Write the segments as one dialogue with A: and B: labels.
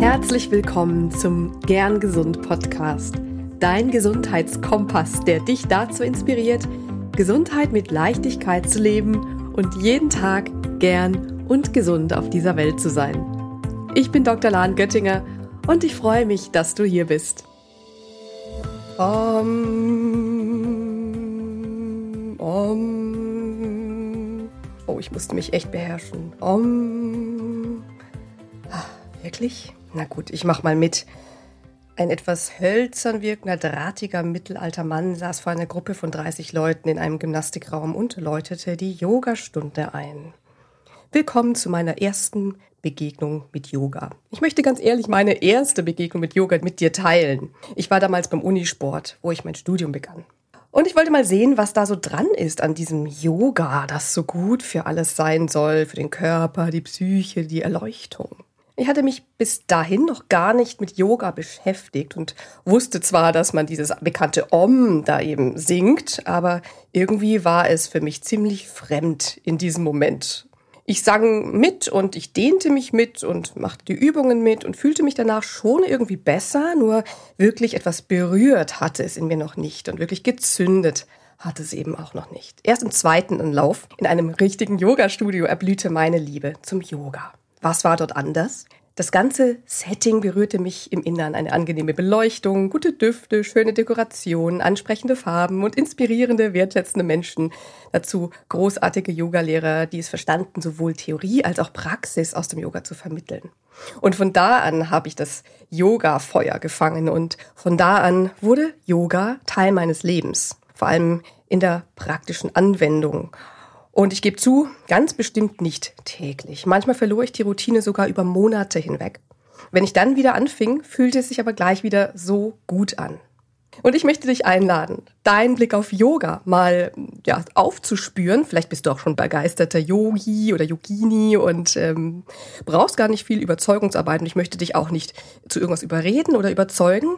A: Herzlich willkommen zum Gern Gesund Podcast, dein Gesundheitskompass, der dich dazu inspiriert, Gesundheit mit Leichtigkeit zu leben und jeden Tag gern und gesund auf dieser Welt zu sein. Ich bin Dr. Lahn Göttinger und ich freue mich, dass du hier bist. Um, um. Oh, ich musste mich echt beherrschen. Um. Ah, wirklich? Na gut, ich mach mal mit. Ein etwas hölzern wirkender, drahtiger mittelalter Mann saß vor einer Gruppe von 30 Leuten in einem Gymnastikraum und läutete die Yogastunde ein. Willkommen zu meiner ersten Begegnung mit Yoga. Ich möchte ganz ehrlich meine erste Begegnung mit Yoga mit dir teilen. Ich war damals beim Unisport, wo ich mein Studium begann. Und ich wollte mal sehen, was da so dran ist an diesem Yoga, das so gut für alles sein soll, für den Körper, die Psyche, die Erleuchtung. Ich hatte mich bis dahin noch gar nicht mit Yoga beschäftigt und wusste zwar, dass man dieses bekannte Om da eben singt, aber irgendwie war es für mich ziemlich fremd in diesem Moment. Ich sang mit und ich dehnte mich mit und machte die Übungen mit und fühlte mich danach schon irgendwie besser, nur wirklich etwas berührt hatte es in mir noch nicht und wirklich gezündet hatte es eben auch noch nicht. Erst im zweiten Anlauf in einem richtigen Yoga-Studio erblühte meine Liebe zum Yoga. Was war dort anders? Das ganze Setting berührte mich im Innern. Eine angenehme Beleuchtung, gute Düfte, schöne Dekorationen, ansprechende Farben und inspirierende, wertschätzende Menschen. Dazu großartige Yogalehrer, die es verstanden, sowohl Theorie als auch Praxis aus dem Yoga zu vermitteln. Und von da an habe ich das Yoga-Feuer gefangen und von da an wurde Yoga Teil meines Lebens. Vor allem in der praktischen Anwendung. Und ich gebe zu, ganz bestimmt nicht täglich. Manchmal verlor ich die Routine sogar über Monate hinweg. Wenn ich dann wieder anfing, fühlte es sich aber gleich wieder so gut an. Und ich möchte dich einladen, deinen Blick auf Yoga mal ja, aufzuspüren. Vielleicht bist du auch schon begeisterter Yogi oder Yogini und ähm, brauchst gar nicht viel Überzeugungsarbeit. Und ich möchte dich auch nicht zu irgendwas überreden oder überzeugen.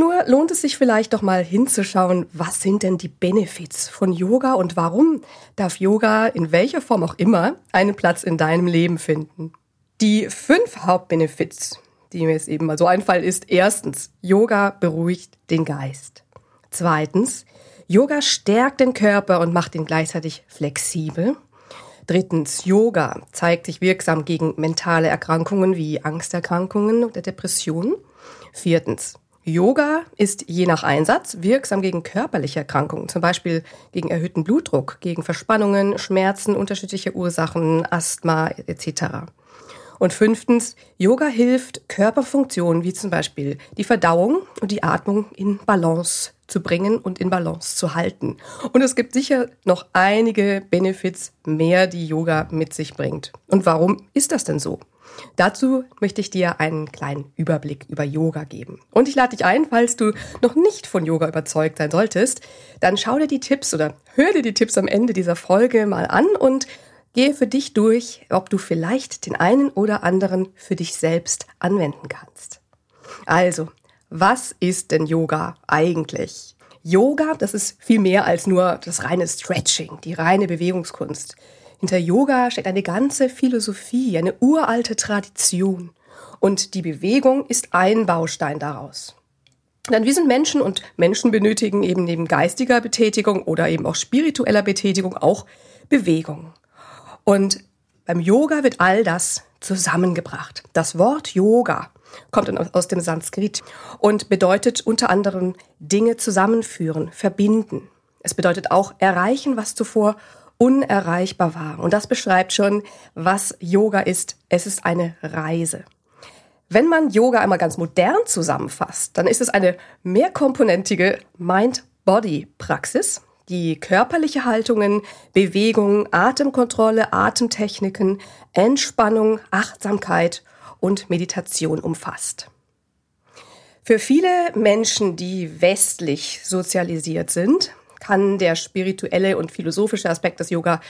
A: Nur lohnt es sich vielleicht doch mal hinzuschauen, was sind denn die Benefits von Yoga und warum darf Yoga in welcher Form auch immer einen Platz in deinem Leben finden. Die fünf Hauptbenefits, die mir jetzt eben mal so einfallen, ist erstens, Yoga beruhigt den Geist. Zweitens, Yoga stärkt den Körper und macht ihn gleichzeitig flexibel. Drittens, Yoga zeigt sich wirksam gegen mentale Erkrankungen wie Angsterkrankungen oder Depressionen. Viertens, Yoga ist je nach Einsatz wirksam gegen körperliche Erkrankungen, zum Beispiel gegen erhöhten Blutdruck, gegen Verspannungen, Schmerzen, unterschiedliche Ursachen, Asthma etc. Und fünftens, Yoga hilft, Körperfunktionen wie zum Beispiel die Verdauung und die Atmung in Balance zu bringen und in Balance zu halten. Und es gibt sicher noch einige Benefits mehr, die Yoga mit sich bringt. Und warum ist das denn so? Dazu möchte ich dir einen kleinen Überblick über Yoga geben. Und ich lade dich ein, falls du noch nicht von Yoga überzeugt sein solltest, dann schau dir die Tipps oder hör dir die Tipps am Ende dieser Folge mal an und gehe für dich durch, ob du vielleicht den einen oder anderen für dich selbst anwenden kannst. Also, was ist denn Yoga eigentlich? Yoga, das ist viel mehr als nur das reine Stretching, die reine Bewegungskunst. Hinter Yoga steckt eine ganze Philosophie, eine uralte Tradition. Und die Bewegung ist ein Baustein daraus. Denn wir sind Menschen und Menschen benötigen eben neben geistiger Betätigung oder eben auch spiritueller Betätigung auch Bewegung. Und beim Yoga wird all das zusammengebracht. Das Wort Yoga kommt aus dem Sanskrit und bedeutet unter anderem Dinge zusammenführen, verbinden. Es bedeutet auch erreichen, was zuvor unerreichbar war. Und das beschreibt schon, was Yoga ist. Es ist eine Reise. Wenn man Yoga einmal ganz modern zusammenfasst, dann ist es eine mehrkomponentige Mind-Body-Praxis, die körperliche Haltungen, Bewegungen, Atemkontrolle, Atemtechniken, Entspannung, Achtsamkeit und Meditation umfasst. Für viele Menschen, die westlich sozialisiert sind, kann der spirituelle und philosophische Aspekt des Yoga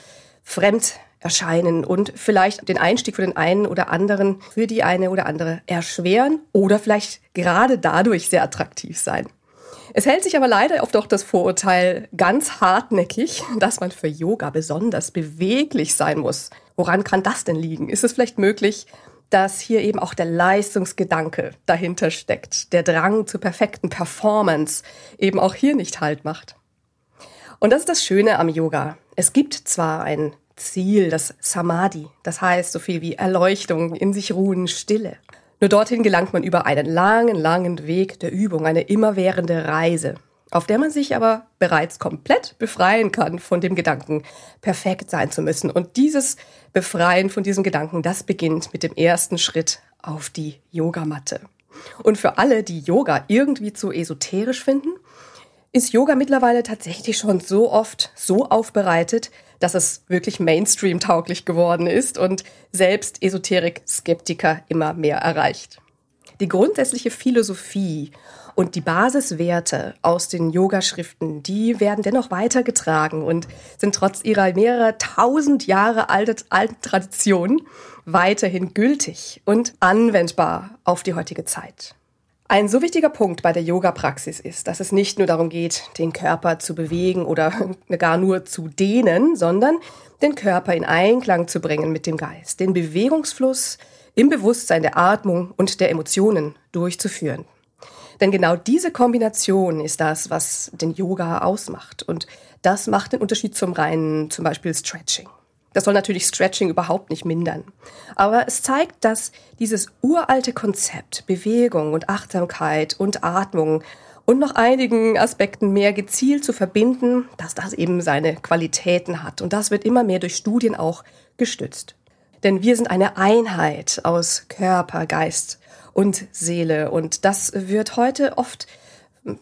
A: fremd erscheinen und vielleicht den Einstieg für den einen oder anderen, für die eine oder andere erschweren oder vielleicht gerade dadurch sehr attraktiv sein. Es hält sich aber leider oft auch das Vorurteil ganz hartnäckig, dass man für Yoga besonders beweglich sein muss. Woran kann das denn liegen? Ist es vielleicht möglich, dass hier eben auch der Leistungsgedanke dahinter steckt, der Drang zur perfekten Performance eben auch hier nicht Halt macht. Und das ist das Schöne am Yoga. Es gibt zwar ein Ziel, das Samadhi, das heißt so viel wie Erleuchtung, in sich ruhen, Stille. Nur dorthin gelangt man über einen langen, langen Weg der Übung, eine immerwährende Reise, auf der man sich aber bereits komplett befreien kann von dem Gedanken, perfekt sein zu müssen. Und dieses Befreien von diesem Gedanken, das beginnt mit dem ersten Schritt auf die Yogamatte. Und für alle, die Yoga irgendwie zu esoterisch finden, ist Yoga mittlerweile tatsächlich schon so oft so aufbereitet, dass es wirklich Mainstream-tauglich geworden ist und selbst Esoterik-Skeptiker immer mehr erreicht. Die grundsätzliche Philosophie und die Basiswerte aus den Yoga-Schriften, die werden dennoch weitergetragen und sind trotz ihrer mehrere tausend Jahre alten, Tradition weiterhin gültig und anwendbar auf die heutige Zeit. Ein so wichtiger Punkt bei der Yoga-Praxis ist, dass es nicht nur darum geht, den Körper zu bewegen oder gar nur zu dehnen, sondern den Körper in Einklang zu bringen mit dem Geist, den Bewegungsfluss im Bewusstsein der Atmung und der Emotionen durchzuführen. Denn genau diese Kombination ist das, was den Yoga ausmacht. Und das macht den Unterschied zum reinen, zum Beispiel Stretching. Das soll natürlich Stretching überhaupt nicht mindern. Aber es zeigt, dass dieses uralte Konzept Bewegung und Achtsamkeit und Atmung und noch einigen Aspekten mehr gezielt zu verbinden, dass das eben seine Qualitäten hat. Und das wird immer mehr durch Studien auch gestützt. Denn wir sind eine Einheit aus Körper, Geist und Seele. Und das wird heute oft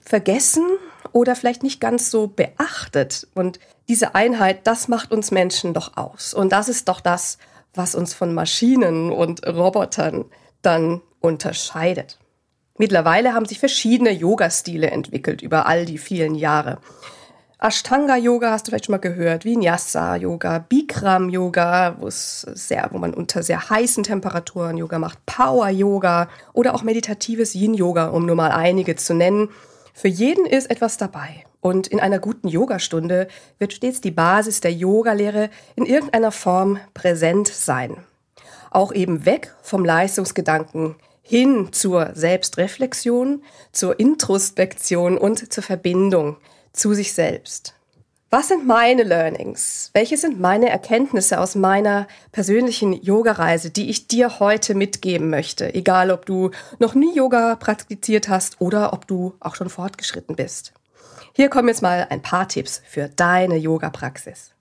A: vergessen oder vielleicht nicht ganz so beachtet. Und diese Einheit, das macht uns Menschen doch aus. Und das ist doch das, was uns von Maschinen und Robotern dann unterscheidet. Mittlerweile haben sich verschiedene Yoga-Stile entwickelt über all die vielen Jahre. Ashtanga-Yoga hast du vielleicht schon mal gehört, Vinyasa-Yoga, Bikram-Yoga, wo es sehr, wo man unter sehr heißen Temperaturen Yoga macht, Power-Yoga oder auch meditatives Yin-Yoga, um nur mal einige zu nennen. Für jeden ist etwas dabei. Und in einer guten Yogastunde wird stets die Basis der Yogalehre in irgendeiner Form präsent sein. Auch eben weg vom Leistungsgedanken hin zur Selbstreflexion, zur Introspektion und zur Verbindung zu sich selbst. Was sind meine Learnings? Welche sind meine Erkenntnisse aus meiner persönlichen Yoga-Reise, die ich dir heute mitgeben möchte? Egal, ob du noch nie Yoga praktiziert hast oder ob du auch schon fortgeschritten bist. Hier kommen jetzt mal ein paar Tipps für deine Yoga-Praxis.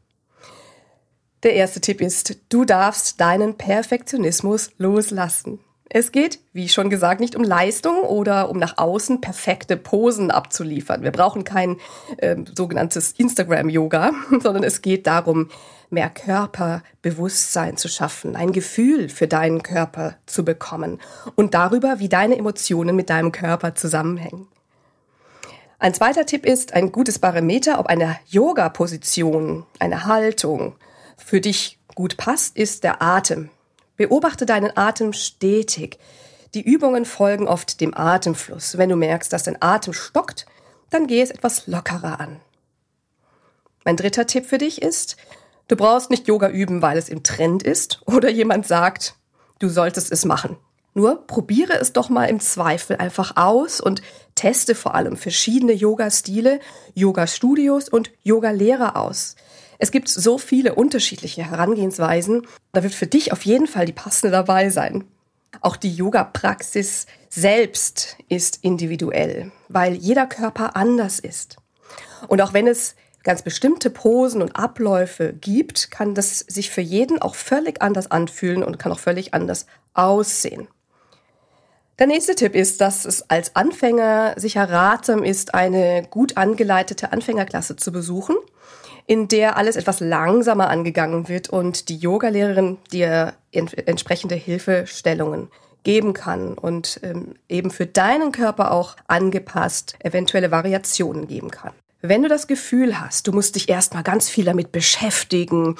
A: Der erste Tipp ist, du darfst deinen Perfektionismus loslassen. Es geht, wie schon gesagt, nicht um Leistung oder um nach außen perfekte Posen abzuliefern. Wir brauchen kein äh, sogenanntes Instagram-Yoga, sondern es geht darum, mehr Körperbewusstsein zu schaffen, ein Gefühl für deinen Körper zu bekommen und darüber, wie deine Emotionen mit deinem Körper zusammenhängen. Ein zweiter Tipp ist ein gutes Barometer, ob eine Yoga-Position, eine Haltung für dich gut passt, ist der Atem. Beobachte deinen Atem stetig. Die Übungen folgen oft dem Atemfluss. Wenn du merkst, dass dein Atem stockt, dann geh es etwas lockerer an. Mein dritter Tipp für dich ist, du brauchst nicht Yoga üben, weil es im Trend ist oder jemand sagt, du solltest es machen. Nur probiere es doch mal im Zweifel einfach aus und teste vor allem verschiedene Yoga-Stile, Yoga-Studios und Yoga-Lehrer aus. Es gibt so viele unterschiedliche Herangehensweisen. Da wird für dich auf jeden Fall die passende dabei sein. Auch die Yoga-Praxis selbst ist individuell, weil jeder Körper anders ist. Und auch wenn es ganz bestimmte Posen und Abläufe gibt, kann das sich für jeden auch völlig anders anfühlen und kann auch völlig anders aussehen. Der nächste Tipp ist, dass es als Anfänger sicher ratsam ist, eine gut angeleitete Anfängerklasse zu besuchen in der alles etwas langsamer angegangen wird und die Yogalehrerin dir entsprechende Hilfestellungen geben kann und ähm, eben für deinen Körper auch angepasst eventuelle Variationen geben kann. Wenn du das Gefühl hast, du musst dich erstmal ganz viel damit beschäftigen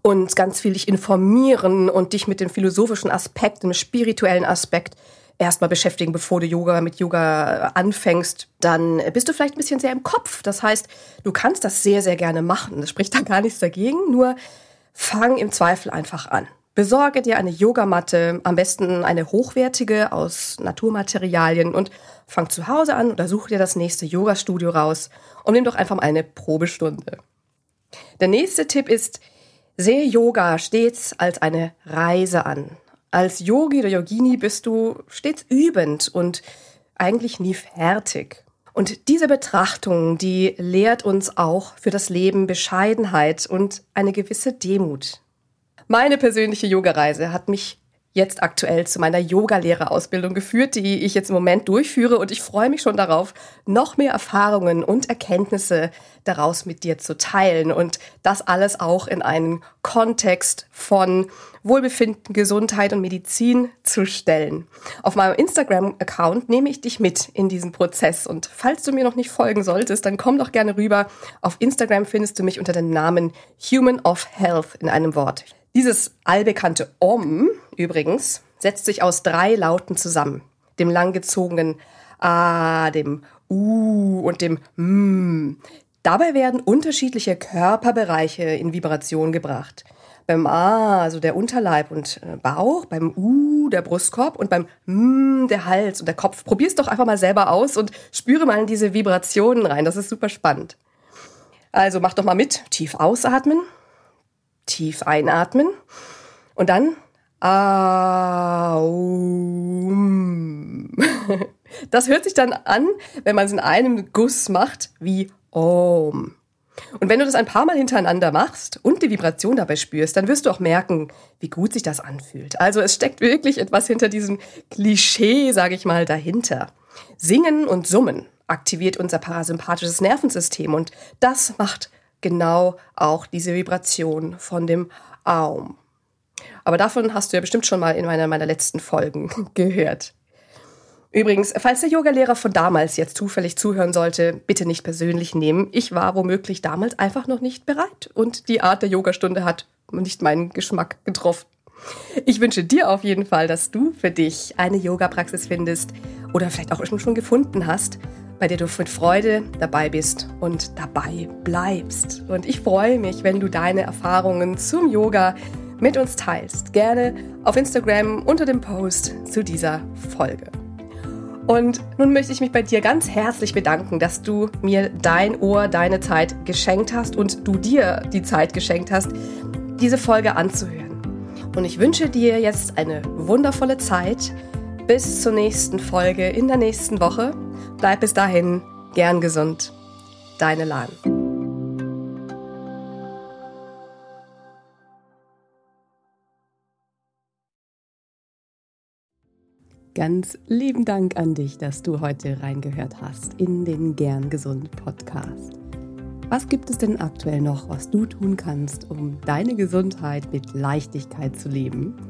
A: und ganz viel dich informieren und dich mit dem philosophischen Aspekt, dem spirituellen Aspekt erstmal beschäftigen, bevor du Yoga mit Yoga äh, anfängst, dann bist du vielleicht ein bisschen sehr im Kopf. Das heißt, du kannst das sehr, sehr gerne machen. Das spricht da gar nichts dagegen. Nur fang im Zweifel einfach an. Besorge dir eine Yogamatte, am besten eine hochwertige aus Naturmaterialien und fang zu Hause an oder such dir das nächste Yoga-Studio raus und nimm doch einfach mal eine Probestunde. Der nächste Tipp ist, sehe Yoga stets als eine Reise an. Als Yogi oder Yogini bist du stets übend und eigentlich nie fertig. Und diese Betrachtung, die lehrt uns auch für das Leben Bescheidenheit und eine gewisse Demut. Meine persönliche Yogareise hat mich jetzt aktuell zu meiner Yogalehrerausbildung geführt, die ich jetzt im Moment durchführe und ich freue mich schon darauf, noch mehr Erfahrungen und Erkenntnisse daraus mit dir zu teilen und das alles auch in einen Kontext von Wohlbefinden, Gesundheit und Medizin zu stellen. Auf meinem Instagram-Account nehme ich dich mit in diesen Prozess und falls du mir noch nicht folgen solltest, dann komm doch gerne rüber. Auf Instagram findest du mich unter dem Namen Human of Health in einem Wort. Dieses allbekannte Om übrigens setzt sich aus drei Lauten zusammen. Dem langgezogenen A, dem U und dem M. Dabei werden unterschiedliche Körperbereiche in Vibration gebracht. Beim A, also der Unterleib und äh, Bauch, beim U, der Brustkorb und beim M, der Hals und der Kopf. Probier's doch einfach mal selber aus und spüre mal in diese Vibrationen rein. Das ist super spannend. Also mach doch mal mit. Tief ausatmen tief einatmen und dann Aum. Das hört sich dann an, wenn man es in einem Guss macht, wie Om. Und wenn du das ein paar Mal hintereinander machst und die Vibration dabei spürst, dann wirst du auch merken, wie gut sich das anfühlt. Also es steckt wirklich etwas hinter diesem Klischee, sage ich mal, dahinter. Singen und Summen aktiviert unser parasympathisches Nervensystem und das macht genau auch diese Vibration von dem Aum. Aber davon hast du ja bestimmt schon mal in einer meiner letzten Folgen gehört. Übrigens, falls der Yogalehrer von damals jetzt zufällig zuhören sollte, bitte nicht persönlich nehmen. Ich war womöglich damals einfach noch nicht bereit und die Art der Yogastunde hat nicht meinen Geschmack getroffen. Ich wünsche dir auf jeden Fall, dass du für dich eine Yoga-Praxis findest oder vielleicht auch schon gefunden hast, bei der du mit Freude dabei bist und dabei bleibst. Und ich freue mich, wenn du deine Erfahrungen zum Yoga mit uns teilst. Gerne auf Instagram unter dem Post zu dieser Folge. Und nun möchte ich mich bei dir ganz herzlich bedanken, dass du mir dein Ohr, deine Zeit geschenkt hast und du dir die Zeit geschenkt hast, diese Folge anzuhören. Und ich wünsche dir jetzt eine wundervolle Zeit bis zur nächsten Folge in der nächsten Woche. Bleib bis dahin gern gesund. Deine Lahn. Ganz lieben Dank an dich, dass du heute reingehört hast in den Gern Gesund Podcast. Was gibt es denn aktuell noch, was du tun kannst, um deine Gesundheit mit Leichtigkeit zu leben?